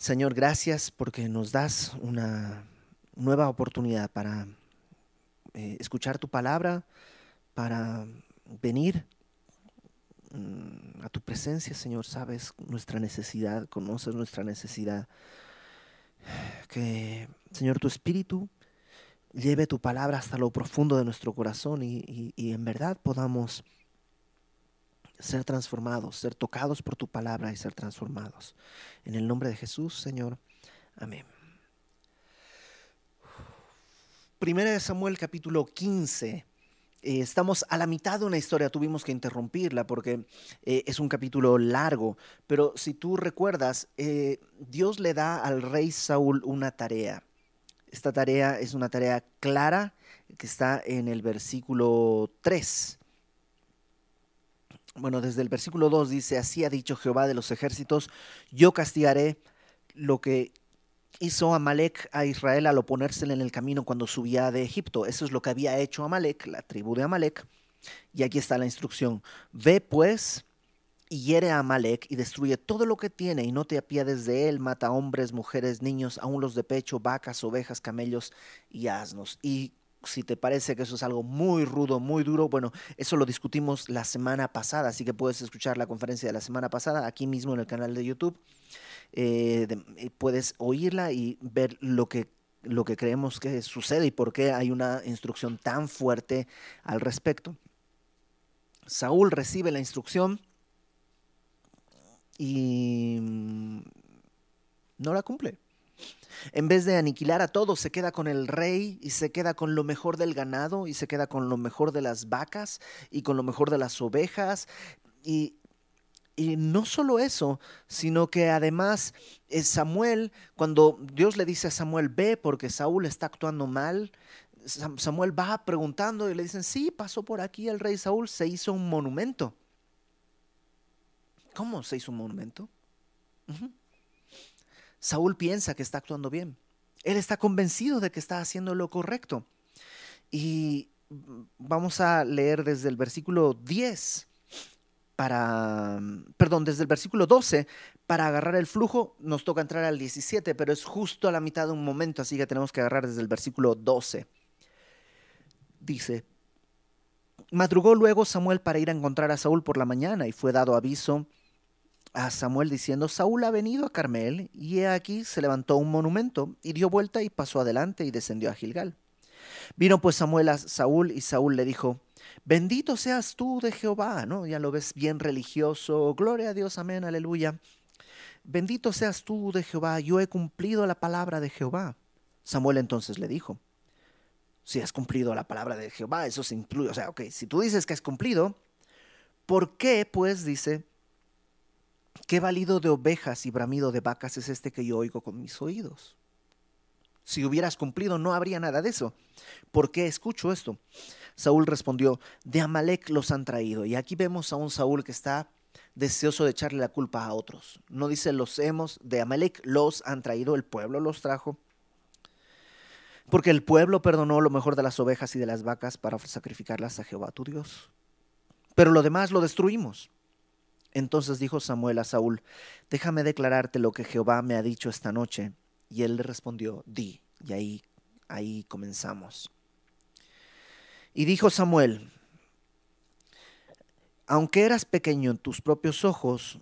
Señor, gracias porque nos das una nueva oportunidad para eh, escuchar tu palabra, para venir mm, a tu presencia, Señor. Sabes nuestra necesidad, conoces nuestra necesidad. Que, Señor, tu espíritu lleve tu palabra hasta lo profundo de nuestro corazón y, y en verdad podamos ser transformados, ser tocados por tu palabra y ser transformados. En el nombre de Jesús, Señor. Amén. Primera de Samuel capítulo 15. Eh, estamos a la mitad de una historia, tuvimos que interrumpirla porque eh, es un capítulo largo, pero si tú recuerdas, eh, Dios le da al rey Saúl una tarea. Esta tarea es una tarea clara que está en el versículo 3 bueno, desde el versículo 2 dice, así ha dicho Jehová de los ejércitos, yo castigaré lo que hizo Amalek a Israel al oponérsele en el camino cuando subía de Egipto. Eso es lo que había hecho Amalek, la tribu de Amalek. Y aquí está la instrucción. Ve pues y hiere a Amalek y destruye todo lo que tiene y no te apiades de él, mata hombres, mujeres, niños, aun los de pecho, vacas, ovejas, camellos y asnos. Y si te parece que eso es algo muy rudo, muy duro, bueno, eso lo discutimos la semana pasada, así que puedes escuchar la conferencia de la semana pasada aquí mismo en el canal de YouTube. Eh, eh, puedes oírla y ver lo que, lo que creemos que sucede y por qué hay una instrucción tan fuerte al respecto. Saúl recibe la instrucción y mm, no la cumple. En vez de aniquilar a todos, se queda con el rey y se queda con lo mejor del ganado y se queda con lo mejor de las vacas y con lo mejor de las ovejas. Y, y no solo eso, sino que además eh, Samuel, cuando Dios le dice a Samuel, ve porque Saúl está actuando mal, Samuel va preguntando y le dicen, sí, pasó por aquí el rey Saúl, se hizo un monumento. ¿Cómo se hizo un monumento? Saúl piensa que está actuando bien. Él está convencido de que está haciendo lo correcto. Y vamos a leer desde el versículo 10 para, perdón, desde el versículo 12 para agarrar el flujo. Nos toca entrar al 17, pero es justo a la mitad de un momento, así que tenemos que agarrar desde el versículo 12. Dice, madrugó luego Samuel para ir a encontrar a Saúl por la mañana y fue dado aviso a Samuel diciendo, Saúl ha venido a Carmel, y he aquí se levantó un monumento, y dio vuelta y pasó adelante y descendió a Gilgal. Vino pues Samuel a Saúl, y Saúl le dijo, bendito seas tú de Jehová, ¿no? Ya lo ves bien religioso, gloria a Dios, amén, aleluya. Bendito seas tú de Jehová, yo he cumplido la palabra de Jehová. Samuel entonces le dijo, si has cumplido la palabra de Jehová, eso se incluye, o sea, ok, si tú dices que has cumplido, ¿por qué pues dice, ¿Qué valido de ovejas y bramido de vacas es este que yo oigo con mis oídos? Si hubieras cumplido, no habría nada de eso. ¿Por qué escucho esto? Saúl respondió, de Amalek los han traído. Y aquí vemos a un Saúl que está deseoso de echarle la culpa a otros. No dice los hemos, de Amalek los han traído, el pueblo los trajo. Porque el pueblo perdonó lo mejor de las ovejas y de las vacas para sacrificarlas a Jehová tu Dios. Pero lo demás lo destruimos. Entonces dijo Samuel a Saúl, déjame declararte lo que Jehová me ha dicho esta noche. Y él le respondió, di. Y ahí, ahí comenzamos. Y dijo Samuel, aunque eras pequeño en tus propios ojos,